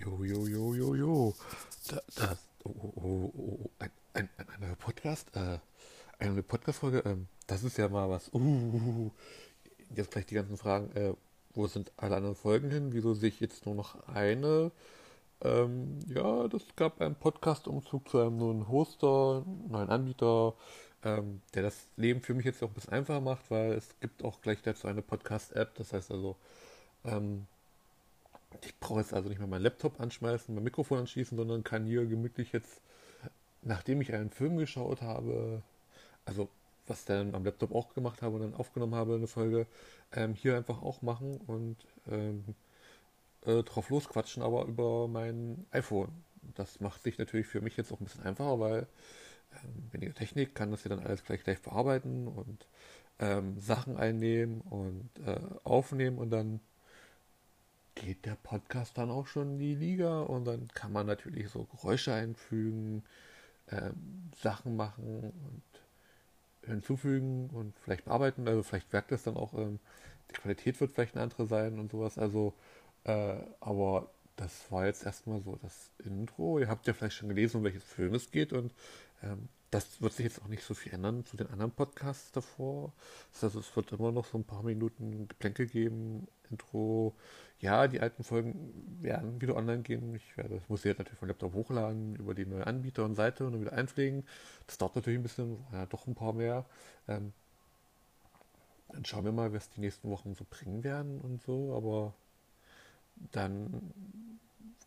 Jo, jo, jo, jo, jo. Da, da, oh, oh, oh, oh, ein, ein, ein neuer Podcast, äh, eine Podcast-Folge, ähm, das ist ja mal was. Uh, jetzt gleich die ganzen Fragen, äh, wo sind alle anderen Folgen hin? Wieso sehe ich jetzt nur noch eine? Ähm, ja, das gab einen Podcast-Umzug zu einem neuen Hoster, neuen Anbieter, ähm, der das Leben für mich jetzt auch ein bisschen einfacher macht, weil es gibt auch gleich dazu eine Podcast-App, das heißt also, ähm, ich brauche jetzt also nicht mehr meinen Laptop anschmeißen, mein Mikrofon anschließen, sondern kann hier gemütlich jetzt, nachdem ich einen Film geschaut habe, also was dann am Laptop auch gemacht habe und dann aufgenommen habe, eine Folge, ähm, hier einfach auch machen und ähm, äh, drauf losquatschen, aber über mein iPhone. Das macht sich natürlich für mich jetzt auch ein bisschen einfacher, weil ähm, weniger Technik kann das ja dann alles gleich gleich bearbeiten und ähm, Sachen einnehmen und äh, aufnehmen und dann geht der Podcast dann auch schon in die Liga und dann kann man natürlich so Geräusche einfügen, ähm, Sachen machen und hinzufügen und vielleicht bearbeiten. Also vielleicht merkt es dann auch, ähm, die Qualität wird vielleicht eine andere sein und sowas. Also, äh, aber das war jetzt erstmal so das Intro. Ihr habt ja vielleicht schon gelesen, um welches Film es geht und ähm, das wird sich jetzt auch nicht so viel ändern zu den anderen Podcasts davor. Das heißt, es wird immer noch so ein paar Minuten Geplänkel geben, Intro. Ja, die alten Folgen werden wieder online gehen. Ich werde, das muss ich jetzt natürlich vom Laptop hochladen, über die neue Anbieter und Seite und dann wieder einpflegen. Das dauert natürlich ein bisschen, ja, doch ein paar mehr. Ähm, dann schauen wir mal, was die nächsten Wochen so bringen werden und so, aber dann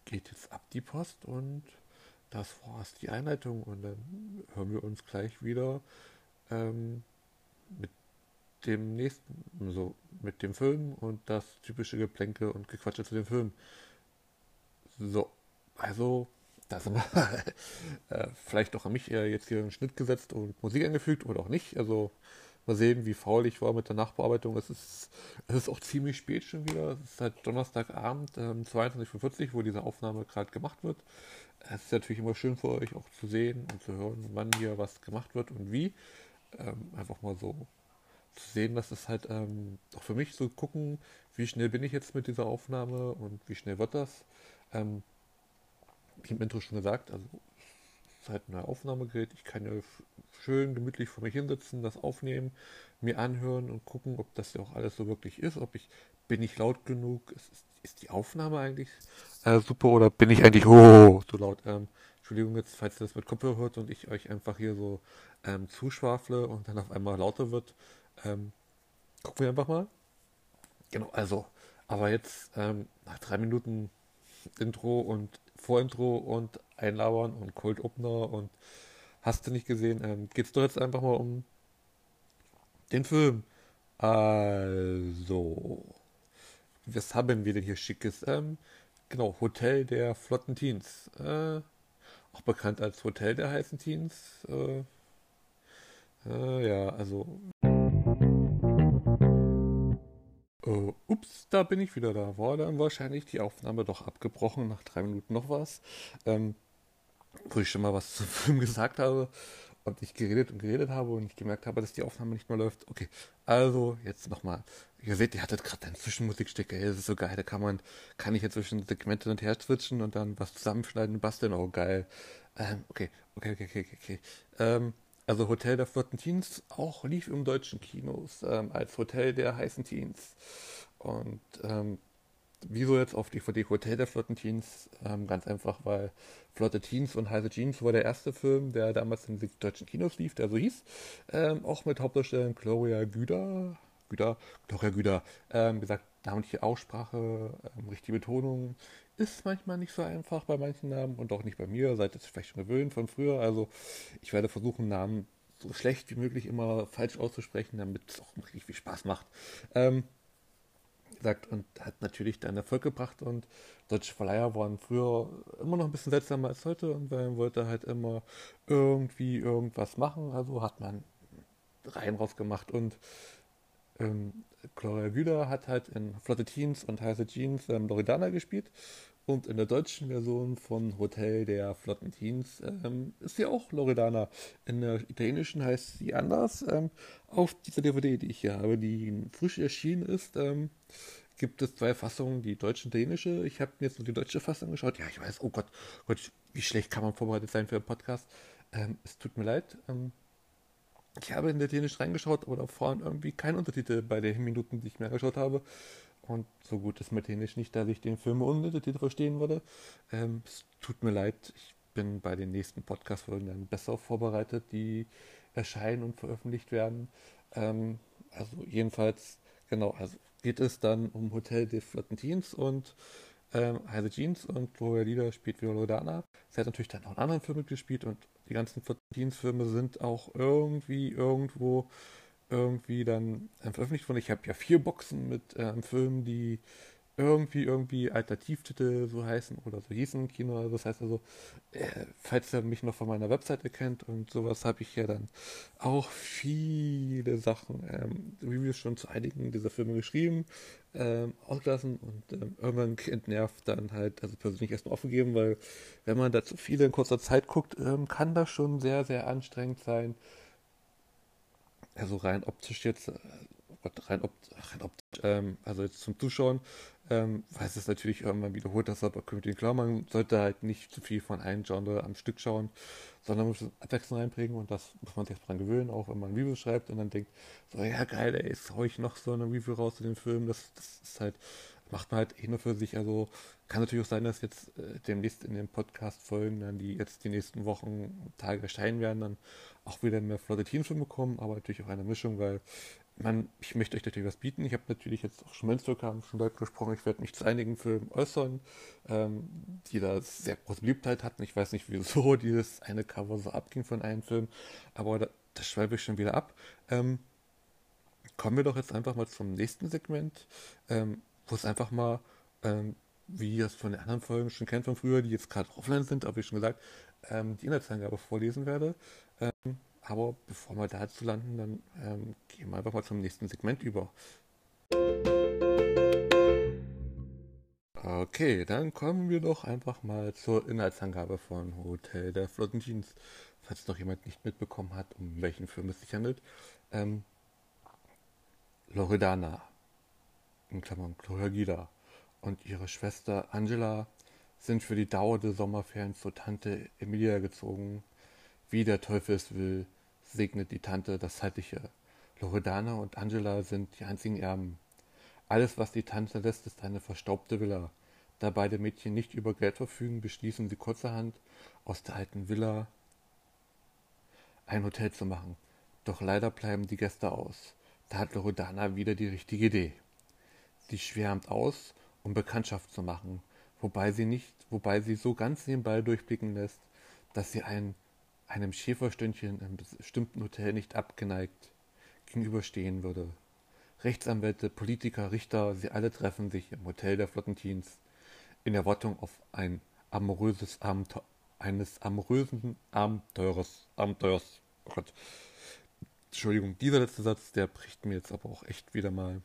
geht jetzt ab die Post und das war die Einleitung und dann hören wir uns gleich wieder ähm, mit dem nächsten, so mit dem Film und das typische Geplänke und Gequatsche zu dem Film. So, also da sind wir äh, vielleicht auch an mich eher jetzt hier einen Schnitt gesetzt und Musik eingefügt oder auch nicht. Also mal sehen, wie faul ich war mit der Nachbearbeitung. Es ist, es ist auch ziemlich spät schon wieder. Es ist halt Donnerstagabend, ähm, 22.45 wo diese Aufnahme gerade gemacht wird. Es ist natürlich immer schön für euch auch zu sehen und zu hören, wann hier was gemacht wird und wie. Ähm, einfach mal so zu sehen, dass es halt ähm, auch für mich so gucken, wie schnell bin ich jetzt mit dieser Aufnahme und wie schnell wird das. Ähm, wie im Intro schon gesagt, also es ist halt ein Aufnahmegerät. Ich kann ja schön gemütlich vor mich hinsetzen, das aufnehmen, mir anhören und gucken, ob das ja auch alles so wirklich ist, ob ich bin ich laut genug, ist, ist die Aufnahme eigentlich äh, super oder bin ich eigentlich oh, so laut? Ähm, Entschuldigung jetzt, falls ihr das mit Kopfhörer hört und ich euch einfach hier so ähm, zuschwafle und dann auf einmal lauter wird. Ähm, gucken wir einfach mal. Genau, also, aber jetzt ähm, nach drei Minuten Intro und Vorintro und Einlabern und Cold Opener und hast du nicht gesehen, ähm, es doch jetzt einfach mal um den Film. Also, was haben wir denn hier Schickes? Ähm, genau, Hotel der Flotten Teens. Äh, auch bekannt als Hotel der heißen Teens. Äh, äh, ja, also. Uh, ups, da bin ich wieder da. War dann wahrscheinlich die Aufnahme doch abgebrochen, nach drei Minuten noch was. Ähm, wo ich schon mal was zum Film gesagt habe und ich geredet und geredet habe und ich gemerkt habe, dass die Aufnahme nicht mehr läuft. Okay, also jetzt nochmal. Ihr seht, ihr hattet gerade ein Zwischenmusikstück, ey, das ist so geil, da kann man, kann ich jetzt zwischen Segmente und her switchen und dann was zusammenschneiden und basteln, oh geil. Ähm, okay, okay, okay, okay, okay. Ähm, also Hotel der Flotten Teens auch lief im deutschen Kinos ähm, als Hotel der heißen Teens. Und ähm, wieso jetzt auf DVD Hotel der Flotten Teens? Ähm, ganz einfach, weil Flotte Teens und heiße Jeans war der erste Film, der damals in den deutschen Kinos lief, der so hieß. Ähm, auch mit Hauptdarstellerin Gloria Güder. Güder, Gloria Güder. Ähm, gesagt, namentliche Aussprache, ähm, richtige Betonung ist manchmal nicht so einfach bei manchen Namen und auch nicht bei mir. Seid ihr vielleicht schon gewöhnt von früher. Also ich werde versuchen, Namen so schlecht wie möglich immer falsch auszusprechen, damit es auch richtig viel Spaß macht. Ähm, gesagt, und hat natürlich dann Erfolg gebracht. Und deutsche Verleiher waren früher immer noch ein bisschen seltsamer als heute. Und man wollte halt immer irgendwie irgendwas machen, also hat man Reihen rausgemacht. Und ähm, Gloria Güder hat halt in Flotte Teens und Heiße Jeans ähm, Loredana gespielt. Und in der deutschen Version von Hotel der Flotten Teens ähm, ist sie auch Loredana. In der italienischen heißt sie anders. Ähm, auf dieser DVD, die ich hier habe, die frisch erschienen ist, ähm, gibt es zwei Fassungen, die deutsche und dänische. Ich habe mir jetzt nur die deutsche Fassung geschaut. Ja, ich weiß, oh Gott, Gott, wie schlecht kann man vorbereitet sein für einen Podcast. Ähm, es tut mir leid. Ähm, ich habe in der dänisch reingeschaut, aber da vorhin irgendwie kein Untertitel bei den Minuten, die ich mir angeschaut habe. Und so gut ist mit dänisch nicht, dass ich den Film ohne Untertitel verstehen würde. Ähm, es tut mir leid. Ich bin bei den nächsten Podcast-Folgen dann besser vorbereitet, die erscheinen und veröffentlicht werden. Ähm, also jedenfalls, genau, also geht es dann um Hotel des Flottentins und ähm, Heise Jeans und Gloria Lieder spielt wieder Lodana. Sie hat natürlich dann auch in anderen Filmen mitgespielt und die ganzen Flottentins-Filme sind auch irgendwie irgendwo irgendwie dann ähm, veröffentlicht worden. Ich habe ja vier Boxen mit ähm, Filmen, die irgendwie, irgendwie Alternativtitel so heißen oder so hießen Kino. Das heißt also, äh, falls ihr mich noch von meiner Webseite kennt und sowas, habe ich ja dann auch viele Sachen, ähm, Reviews schon zu einigen dieser Filme geschrieben, ähm, ausgelassen und ähm, irgendwann entnervt dann halt, also persönlich erstmal aufgegeben, weil wenn man da zu viele in kurzer Zeit guckt, ähm, kann das schon sehr, sehr anstrengend sein. Also rein optisch jetzt, äh, rein, opt rein optisch, ähm, also jetzt zum Zuschauen, ähm, weiß es natürlich irgendwann wiederholt, das aber Comedy klar, man sollte halt nicht zu viel von einem Genre am Stück schauen, sondern muss Abwechslung reinbringen und das muss man sich dran gewöhnen, auch wenn man ein Review schreibt und dann denkt, so ja geil, ey, jetzt hau ich noch so eine Review raus zu dem Film, das, das ist halt, macht man halt eh nur für sich, also kann natürlich auch sein, dass jetzt äh, demnächst in den Podcast-Folgen dann, die jetzt die nächsten Wochen, Tage erscheinen werden, dann auch wieder mehr flotte Teamfilme kommen, aber natürlich auch eine Mischung, weil man, ich möchte euch natürlich was bieten. Ich habe natürlich jetzt auch schon Münzvölker haben schon bald gesprochen. Ich werde mich zu einigen Filmen äußern, ähm, die da sehr große Beliebtheit hatten. Ich weiß nicht, wieso dieses eine Cover so abging von einem Film, aber da, das schweife ich schon wieder ab. Ähm, kommen wir doch jetzt einfach mal zum nächsten Segment, ähm, wo es einfach mal, ähm, wie ihr es von den anderen Folgen schon kennt von früher, die jetzt gerade offline sind, habe ich schon gesagt, ähm, die Inhaltsangabe vorlesen werde. Ähm, aber bevor wir dazu landen, dann ähm, gehen wir einfach mal zum nächsten Segment über. Okay, dann kommen wir doch einfach mal zur Inhaltsangabe von Hotel der Flottendienst. Falls noch jemand nicht mitbekommen hat, um welchen Film es sich handelt. Ähm, Loredana, in Klammern Gloria Gida, und ihre Schwester Angela sind für die Dauer der Sommerferien zur Tante Emilia gezogen. Wie der Teufel es will, segnet die Tante das Zeitliche. Loredana und Angela sind die einzigen Erben. Alles, was die Tante lässt, ist eine verstaubte Villa. Da beide Mädchen nicht über Geld verfügen, beschließen sie kurzerhand, aus der alten Villa ein Hotel zu machen. Doch leider bleiben die Gäste aus. Da hat Loredana wieder die richtige Idee. Sie schwärmt aus, um Bekanntschaft zu machen, wobei sie nicht, wobei sie so ganz nebenbei durchblicken lässt, dass sie ein einem Schäferstündchen im bestimmten Hotel nicht abgeneigt gegenüberstehen würde. Rechtsanwälte, Politiker, Richter, sie alle treffen sich im Hotel der Flottentins in Erwartung auf ein amoröses Abenteuer, eines amorösen Abenteures, Abenteuers. Oh Gott. Entschuldigung, dieser letzte Satz, der bricht mir jetzt aber auch echt wieder mal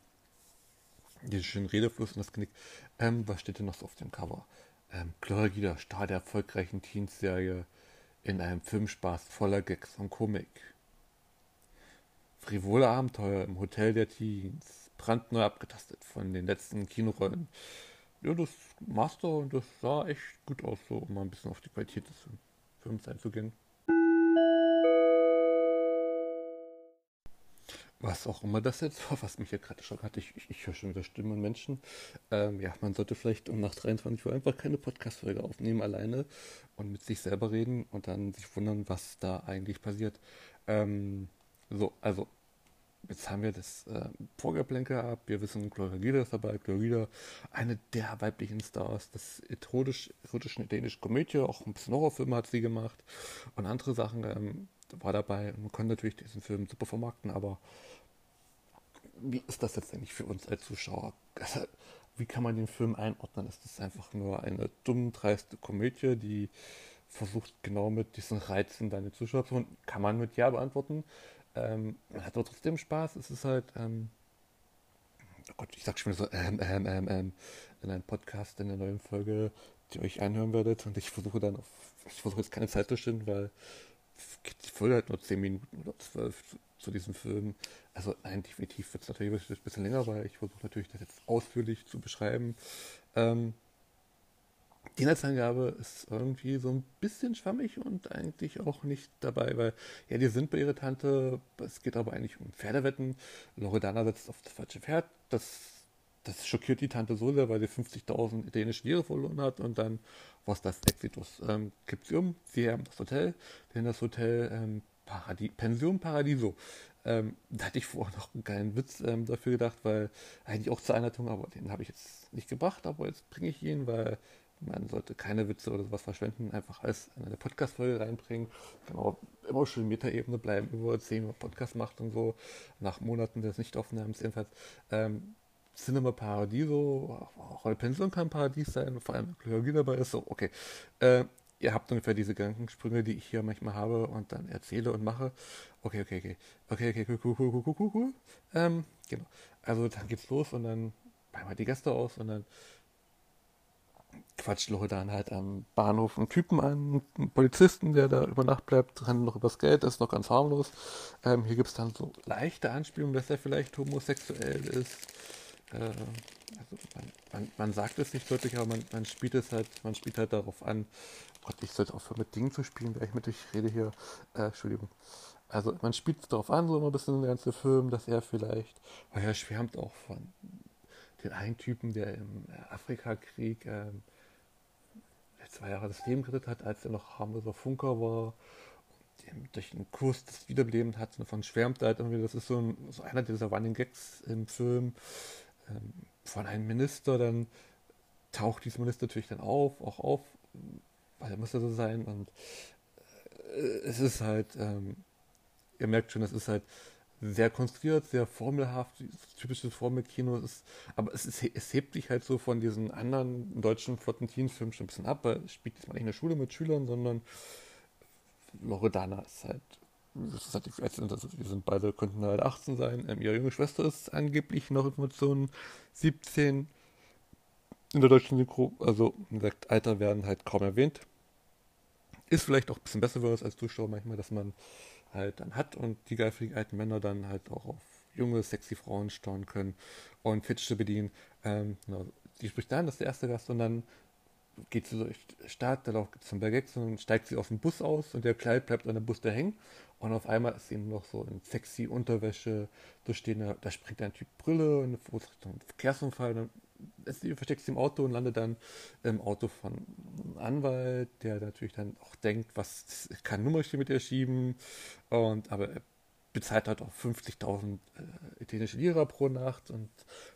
diesen schönen Redefluss in das Knick. Ähm, was steht denn noch so auf dem Cover? Ähm, Gloria Star der erfolgreichen Teens-Serie in einem Filmspaß voller Gags und Komik. Frivole Abenteuer im Hotel der Teens, brandneu abgetastet von den letzten Kinorollen. Ja, das Master und das sah echt gut aus, so um mal ein bisschen auf die Qualität des Films einzugehen. Was auch immer das jetzt war, was mich ja gerade schon hatte. Ich, ich, ich höre schon wieder Stimmen und Menschen. Ähm, ja, man sollte vielleicht um nach 23 Uhr einfach keine Podcast-Folge aufnehmen alleine und mit sich selber reden und dann sich wundern, was da eigentlich passiert. Ähm, so, also, jetzt haben wir das äh, Vorgeplänkel ab. Wir wissen, Gloria Gida ist dabei. Gloria Gida, eine der weiblichen Stars des erotischen dänischen Komödie, auch ein bisschen Horrorfilme hat sie gemacht und andere Sachen. Ähm, war dabei. Man konnte natürlich diesen Film super vermarkten, aber wie ist das jetzt eigentlich für uns als Zuschauer? Wie kann man den Film einordnen? Ist das einfach nur eine dumm, dreiste Komödie, die versucht genau mit diesen Reizen deine Zuschauer zu holen? Kann man mit Ja beantworten. Ähm, man hat aber trotzdem Spaß. Es ist halt, ähm, oh Gott, ich sag schon wieder so, ähm, ähm, ähm, ähm, in einem Podcast in der neuen Folge, die ihr euch anhören werdet. Und ich versuche dann auf, ich versuche jetzt keine Zeit zu stimmen, weil die Folge halt nur 10 Minuten oder 12. zu diesem Film. Also nein, definitiv wird es natürlich ein bisschen länger, weil ich versuche natürlich das jetzt ausführlich zu beschreiben. Ähm, die Inhaltsangabe ist irgendwie so ein bisschen schwammig und eigentlich auch nicht dabei, weil ja, die sind bei ihrer Tante, es geht aber eigentlich um Pferdewetten. Loredana setzt auf das falsche Pferd, das, das schockiert die Tante so sehr, weil sie 50.000 dänische Lire verloren hat und dann, was das Exitus, ähm, kippt sie um, sie haben das Hotel, denn das Hotel ähm, Paradi Pension Paradiso. Ähm, da hatte ich vorher noch einen geilen Witz ähm, dafür gedacht, weil eigentlich auch zur Einleitung, aber den habe ich jetzt nicht gebracht, aber jetzt bringe ich ihn, weil man sollte keine Witze oder sowas verschwenden, einfach alles in eine Podcast-Folge reinbringen. Genau, immer schön Metaebene bleiben, über erzählen, was Podcast macht und so, nach Monaten des Nichtaufnahmens jedenfalls. Ähm, Cinema Paradiso, auch eine Pension kann Paradies sein, vor allem Chirurgie dabei ist, so, okay. Äh, ihr habt ungefähr diese Gedankensprünge, die ich hier manchmal habe und dann erzähle und mache. Okay, okay, okay. Okay, okay, cool, cool, cool, cool, cool, cool. Ähm, genau. Also dann geht's los und dann bleiben halt die Gäste aus und dann quatscht Loredan halt am Bahnhof einen Typen an, einen Polizisten, der da über Nacht bleibt, rennt noch übers Geld, ist noch ganz harmlos. Ähm, hier gibt es dann so leichte Anspielungen, dass er vielleicht homosexuell ist. Äh, also man, man, man, sagt es nicht deutlich, aber man, man, spielt es halt, man spielt halt darauf an, Gott, ich sollte aufhören mit Dingen zu spielen, weil ich mit euch rede hier. Äh, Entschuldigung. Also man spielt darauf an, so ein bisschen der ganze Film, dass er vielleicht, weil er schwärmt auch von den einen Typen, der im Afrikakrieg ähm, zwei Jahre das Leben gerettet hat, als er noch harmloser Funker war und durch einen Kurs das Wiederbeleben hat, davon schwärmt er halt irgendwie, das ist so, ein, so einer dieser Running Gags im Film ähm, von einem Minister, dann taucht dieser Minister natürlich dann auf, auch auf, weil muss ja so sein und äh, es ist halt, ähm, ihr merkt schon, es ist halt sehr konstruiert, sehr formelhaft, typisches Formelkino ist, aber es, ist, es hebt sich halt so von diesen anderen deutschen flotten Teensfilmen schon ein bisschen ab, weil es spielt jetzt mal nicht in der Schule mit Schülern, sondern Loredana ist halt, das ist halt die, wir sind beide, könnten halt 18 sein, ähm, ihre junge Schwester ist angeblich noch Informationen 17, in der deutschen Synchro, also wie gesagt, Alter werden halt kaum erwähnt. Ist vielleicht auch ein bisschen besser für uns als Zuschauer manchmal, dass man halt dann hat und die geifrigen alten Männer dann halt auch auf junge, sexy Frauen steuern können und Fetische bedienen. Ähm, genau, die spricht dann, das ist der erste Gast und dann geht sie durch die Stadt, dann auch zum Bergex und dann steigt sie aus dem Bus aus und der Kleid bleibt an der Bus da hängen und auf einmal ist sie noch so in sexy Unterwäsche, da stehen, da springt ein Typ Brille und Richtung Verkehrsunfall, dann sie versteckt sich im Auto und landet dann im Auto von einem Anwalt, der natürlich dann auch denkt, was kann Nummerchen mit ihr schieben. Und aber er bezahlt halt auch 50.000 äh, italienische Lira pro Nacht und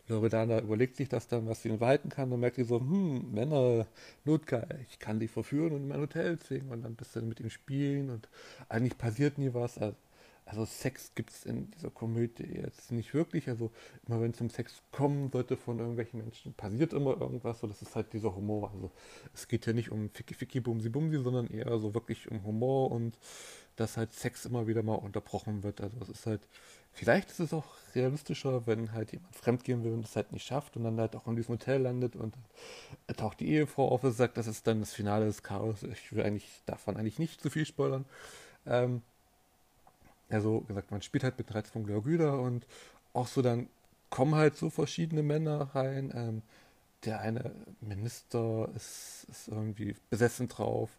Loredana überlegt sich das dann, was sie behalten kann und merkt sie so, hm, Männer, Notgeil, ich kann die verführen und in mein Hotel zwingen und dann ein bisschen mit ihm spielen und eigentlich passiert nie was. Also also Sex gibt es in dieser Komödie jetzt nicht wirklich. Also immer wenn es um Sex kommen sollte von irgendwelchen Menschen, passiert immer irgendwas. So, das ist halt dieser Humor. Also es geht ja nicht um Ficky Ficky Bumsi Bumsi, sondern eher so wirklich um Humor und dass halt Sex immer wieder mal unterbrochen wird. Also es ist halt, vielleicht ist es auch realistischer, wenn halt jemand fremdgehen will und es halt nicht schafft und dann halt auch in diesem Hotel landet und taucht die Ehefrau auf und sagt, das ist dann das Finale des Chaos. Ich will eigentlich davon eigentlich nicht zu viel spoilern. Ähm, also gesagt, man spielt halt mit Reiz von Glaugüder und auch so dann kommen halt so verschiedene Männer rein. Ähm, der eine Minister ist, ist irgendwie besessen drauf,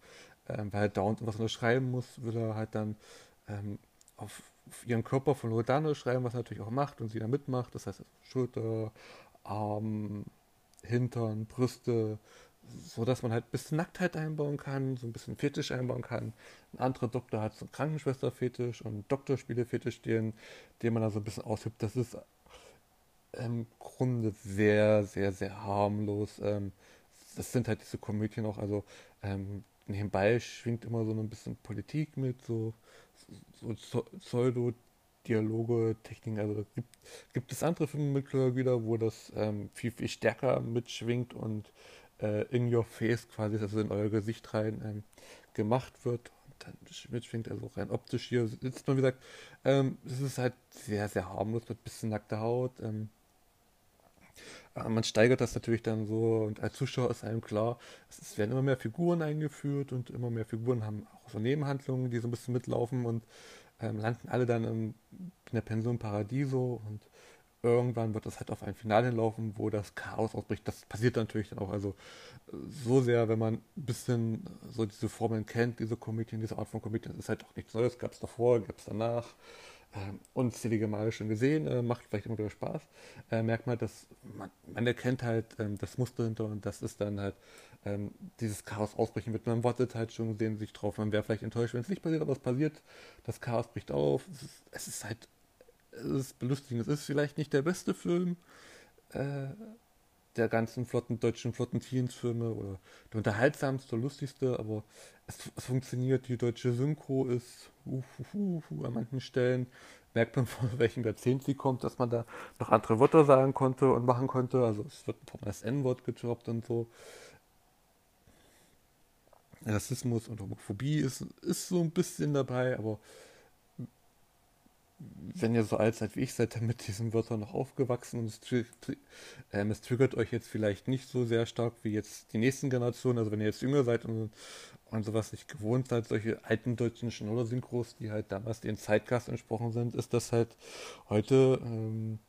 ähm, weil er dauernd was unterschreiben muss, will er halt dann ähm, auf, auf, ihren Körper von Loredano schreiben, was er natürlich auch macht und sie da mitmacht. Das heißt Schulter, Arm, Hintern, Brüste, so dass man halt ein bisschen Nacktheit einbauen kann, so ein bisschen Fetisch einbauen kann. Ein anderer Doktor hat so einen Krankenschwester-Fetisch und Doktorspiele-Fetisch, den, den man da so ein bisschen ausübt. Das ist im Grunde sehr, sehr, sehr harmlos. Ähm, das sind halt diese Komödien auch, also ähm, nebenbei schwingt immer so ein bisschen Politik mit, so, so Pseudo-Dialoge, Techniken. Also gibt, gibt es andere Filme mit wieder, wo das ähm, viel, viel stärker mitschwingt und äh, in your face quasi, also in euer Gesicht rein ähm, gemacht wird. Und dann mitschwingt, also rein optisch hier sitzt man, wie gesagt, ähm, es ist halt sehr, sehr harmlos mit bisschen nackter Haut. Ähm, man steigert das natürlich dann so und als Zuschauer ist einem klar, es werden immer mehr Figuren eingeführt und immer mehr Figuren haben auch so Nebenhandlungen, die so ein bisschen mitlaufen und ähm, landen alle dann im, in der Pension Paradiso und irgendwann wird es halt auf ein Finale hinlaufen, wo das Chaos ausbricht. Das passiert natürlich dann auch. Also so sehr, wenn man ein bisschen so diese Formeln kennt, diese Komödien, diese Art von Komödien, ist halt auch nichts Neues. Gab es davor, gab es danach. Ähm, unzählige Male schon gesehen, äh, macht vielleicht immer wieder Spaß. Äh, merkt man, dass man, man erkennt halt ähm, das Muster hinter und das ist dann halt ähm, dieses Chaos ausbrechen wird. Man wartet halt schon, sehen sich drauf. Man wäre vielleicht enttäuscht, wenn es nicht passiert, aber es passiert. Das Chaos bricht auf. Es ist, es ist halt es ist belustigend. Es ist vielleicht nicht der beste Film äh, der ganzen flotten deutschen Flotten-Teens-Filme oder der unterhaltsamste, lustigste, aber es, es, funktioniert. Die deutsche Synchro ist uh, uh, uh, an manchen Stellen. Merkt man, von welchem Jahrzehnt sie kommt, dass man da noch andere Wörter sagen konnte und machen konnte. Also es wird das N-Wort gedroppt und so. Rassismus und Homophobie ist, ist so ein bisschen dabei, aber wenn ihr so alt seid wie ich, seid ihr mit diesen Wörtern noch aufgewachsen und es, tri ähm, es, triggert euch jetzt vielleicht nicht so sehr stark wie jetzt die nächsten Generationen. Also wenn ihr jetzt jünger seid und, und sowas nicht gewohnt seid, solche alten deutschen Schnullersynchros, die halt damals den Zeitgast entsprochen sind, ist das halt heute ähm,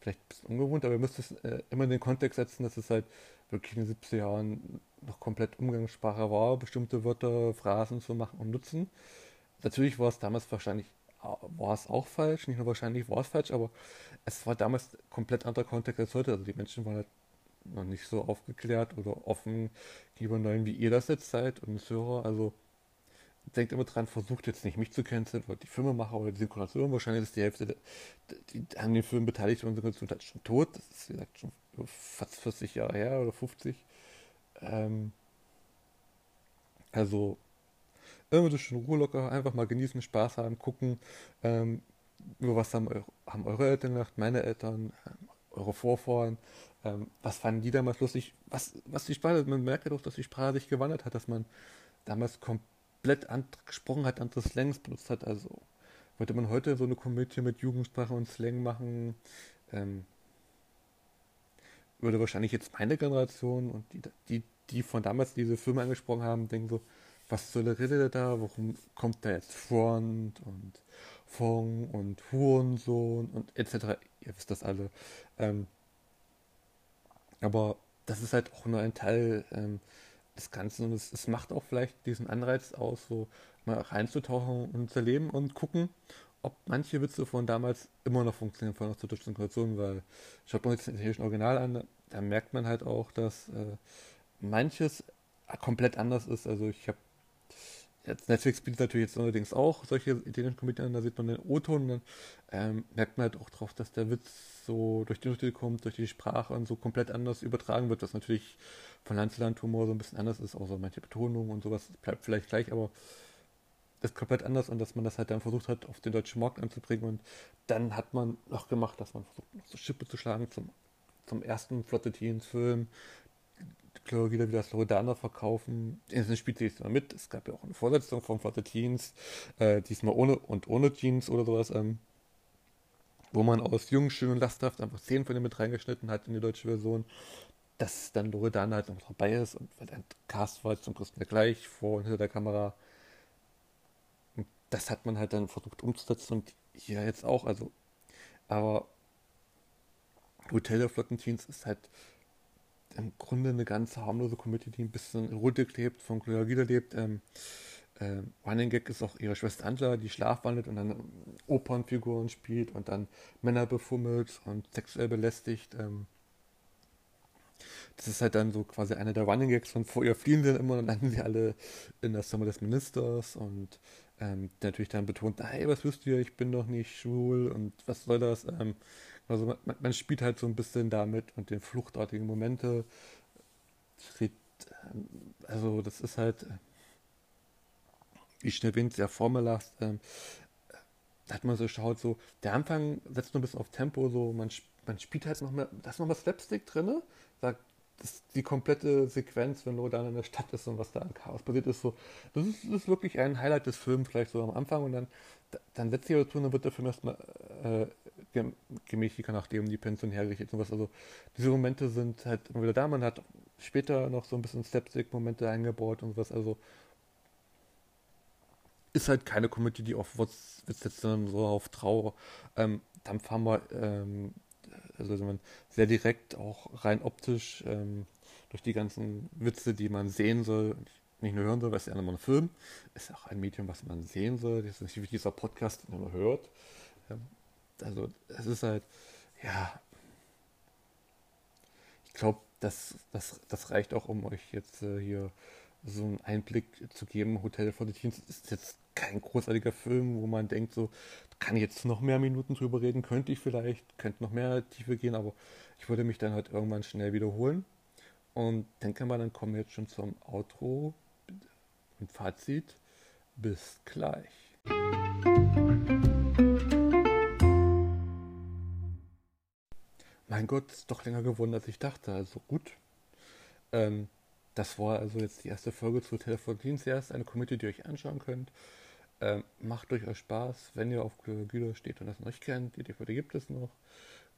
vielleicht ein bisschen ungewohnt, aber ihr müsst es äh, immer in den Kontext setzen, dass es halt wirklich in den 70er Jahren noch komplett Umgangssprache war, bestimmte Wörter, Phrasen zu machen und nutzen. Natürlich war es damals wahrscheinlich war es auch falsch, nicht nur wahrscheinlich war es falsch, aber es war damals komplett anderer Kontext als heute. Also die Menschen waren halt noch nicht so aufgeklärt oder offen gegenüber neuen, wie ihr das jetzt seid und das Hörer. Also denkt immer dran, versucht jetzt nicht mich zu canceln oder die Filmemacher oder die Synchronisation. Wahrscheinlich ist die Hälfte, die, an den Film beteiligt und Synchronisation halt schon tot. Das ist wie gesagt schon fast 40 Jahre her oder 50. Ähm, also immer durch Ruhe locker, einfach mal genießen, Spaß haben, gucken, ähm, über was haben, haben eure Eltern gemacht, meine Eltern, ähm, eure Vorfahren, ähm, was fanden die damals lustig, was, was die Sprache, man merkt ja doch, dass die Sprache sich gewandert hat, dass man damals komplett gesprochen hat, andere Slangs benutzt hat, also wollte man heute so eine Komödie mit Jugendsprache und Slang machen, ähm, würde wahrscheinlich jetzt meine Generation und die, die, die von damals diese Filme angesprochen haben, denken so, was soll der Rede da, warum kommt da jetzt Front und Fong und Hurensohn und etc. Ihr wisst das alle. Ähm, aber das ist halt auch nur ein Teil ähm, des Ganzen und es, es, macht auch vielleicht diesen Anreiz aus, so mal reinzutauchen und zu erleben und gucken, ob manche Witze von damals immer noch funktionieren, von der deutschen Synchronisation, weil schaut man sich das italienischen Original an, da merkt man halt auch, dass äh, manches komplett anders ist. Also ich habe Netflix bietet natürlich jetzt allerdings auch solche italienischen Komödien, da sieht man den O-Ton und dann ähm, merkt man halt auch drauf, dass der Witz so durch die Untertitel kommt, durch die Sprache und so komplett anders übertragen wird, was natürlich von Land zu Land Humor so ein bisschen anders ist, außer manche Betonungen und sowas bleibt vielleicht gleich, aber ist komplett anders und dass man das halt dann versucht hat, auf den deutschen Markt anzubringen und dann hat man noch gemacht, dass man versucht, noch so Schippe zu schlagen zum, zum ersten Flotte Teens Film, glaube wieder wie das Loredana verkaufen. Es spielt sich mal mit. Es gab ja auch eine Vorsetzung von Flotte Teens, äh, diesmal ohne und ohne Jeans oder sowas, ähm, wo man aus Jung, Schön und Lasthaft einfach zehn von denen mit reingeschnitten hat in die deutsche Version, dass dann Loredana halt noch dabei ist und weil der Cast war zum größten gleich vor und hinter der Kamera. Das hat man halt dann versucht umzusetzen und hier jetzt auch, also, aber Hotel der Flottenteens ist halt im Grunde eine ganz harmlose Komödie, die ein bisschen runterklebt, von Gloria wiederlebt. Ähm, äh, Running Gag ist auch ihre Schwester Angela, die schlafwandelt und dann Opernfiguren spielt und dann Männer befummelt und sexuell belästigt. Ähm, das ist halt dann so quasi einer der Running Gags von vor ihr fliehen sie immer und landen sie alle in der Sommer des Ministers und ähm, natürlich dann betont, hey, was wisst ihr, ich bin doch nicht schwul und was soll das? Ähm, also man, man, spielt halt so ein bisschen damit und den fluchtartigen Momente. Ähm, also das ist halt, äh, wie schon erwähnt, sehr formelhaft. Ähm, da hat man so schaut, so, der Anfang setzt nur ein bisschen auf Tempo, so, man, man spielt halt noch mehr, da ist noch mal Slapstick drin, sagt, das, die komplette Sequenz, wenn Lodan in der Stadt ist und was da an Chaos passiert ist, so, das ist, das ist wirklich ein Highlight des Films, vielleicht so am Anfang und dann, dann setzt sich dazu und dann wird der Film erstmal äh, gemächlicher, nachdem die Pension hergerichtet und was. Also diese Momente sind halt immer wieder da. Man hat später noch so ein bisschen Slapstick-Momente eingebaut und was. Also ist halt keine Comedy, die auf Witz jetzt so auf Trauer. Ähm, dann fahren wir ähm, also man sehr direkt auch rein optisch ähm, durch die ganzen Witze, die man sehen soll, nicht nur hören soll, weil es ist ja immer ein Film, ist auch ein Medium, was man sehen soll. Das ist nicht wie dieser Podcast, den man hört. Ähm, also es ist halt, ja, ich glaube, das, das, das reicht auch, um euch jetzt äh, hier so einen Einblick zu geben. Hotel for the Teens ist jetzt kein großartiger Film, wo man denkt, so, kann ich jetzt noch mehr Minuten drüber reden, könnte ich vielleicht, könnte noch mehr Tiefe gehen, aber ich würde mich dann halt irgendwann schnell wiederholen. Und denke mal, dann kommen wir jetzt schon zum Outro und Fazit. Bis gleich. Mein Gott, ist doch länger geworden, als ich dachte. Also gut. Ähm, das war also jetzt die erste Folge zu Telefondienst. Erst eine Community, die ihr euch anschauen könnt. Ähm, macht durchaus Spaß, wenn ihr auf Güter steht und das noch nicht kennt. Die DVD gibt es noch.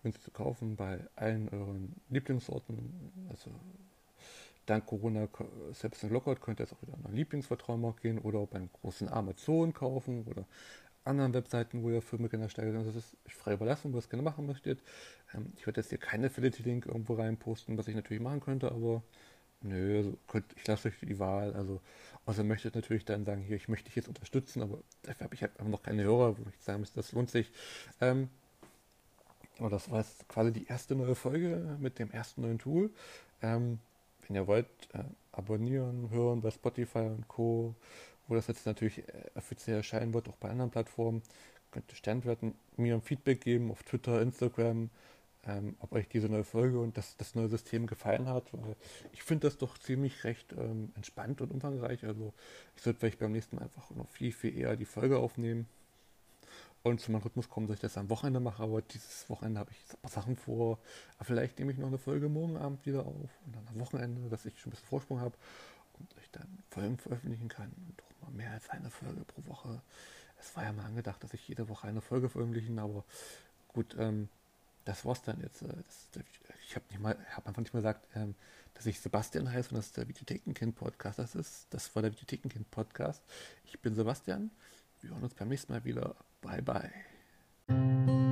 Günstig zu kaufen bei allen euren Lieblingsorten. Also dank Corona, selbst in Lockout, könnt ihr jetzt auch wieder an einen Lieblingsvertrauenmarkt gehen oder beim großen Amazon kaufen oder anderen Webseiten, wo ihr Filme gerne steigert. Also das ist frei überlassen, wo ihr es gerne machen möchtet. Ähm, ich werde jetzt hier keine Affiliate-Link irgendwo reinposten, was ich natürlich machen könnte, aber nö, also könnt, ich lasse euch die Wahl. Also, außer möchtet natürlich dann sagen, hier, ich möchte dich jetzt unterstützen, aber dafür habe ich halt noch keine Hörer, wo ich sagen muss, das lohnt sich. Ähm, aber das war jetzt quasi die erste neue Folge mit dem ersten neuen Tool. Ähm, wenn ihr wollt, äh, abonnieren, hören bei Spotify und Co., wo das jetzt natürlich äh, offiziell erscheinen wird, auch bei anderen Plattformen, könnt ihr Sternwerten mir ein Feedback geben auf Twitter, Instagram, ähm, ob euch diese neue Folge und das, das neue System gefallen hat, weil ich finde das doch ziemlich recht ähm, entspannt und umfangreich. Also ich sollte vielleicht beim nächsten Mal einfach noch viel, viel eher die Folge aufnehmen und zu meinem Rhythmus kommen, dass ich das am Wochenende mache, aber dieses Wochenende habe ich ein paar Sachen vor. Vielleicht nehme ich noch eine Folge morgen Abend wieder auf und dann am Wochenende, dass ich schon ein bisschen Vorsprung habe und ich dann Folgen veröffentlichen kann und mal mehr als eine Folge pro Woche. Es war ja mal angedacht, dass ich jede Woche eine Folge veröffentlichen, aber gut, ähm, das war's dann jetzt. Äh, das, ich habe nicht mal, habe einfach nicht mal gesagt, ähm, dass ich Sebastian heiße und das ist der Videothekenkind Podcast. Das ist, das war der Videothekenkind Podcast. Ich bin Sebastian. Wir hören uns beim nächsten Mal wieder. Bye bye.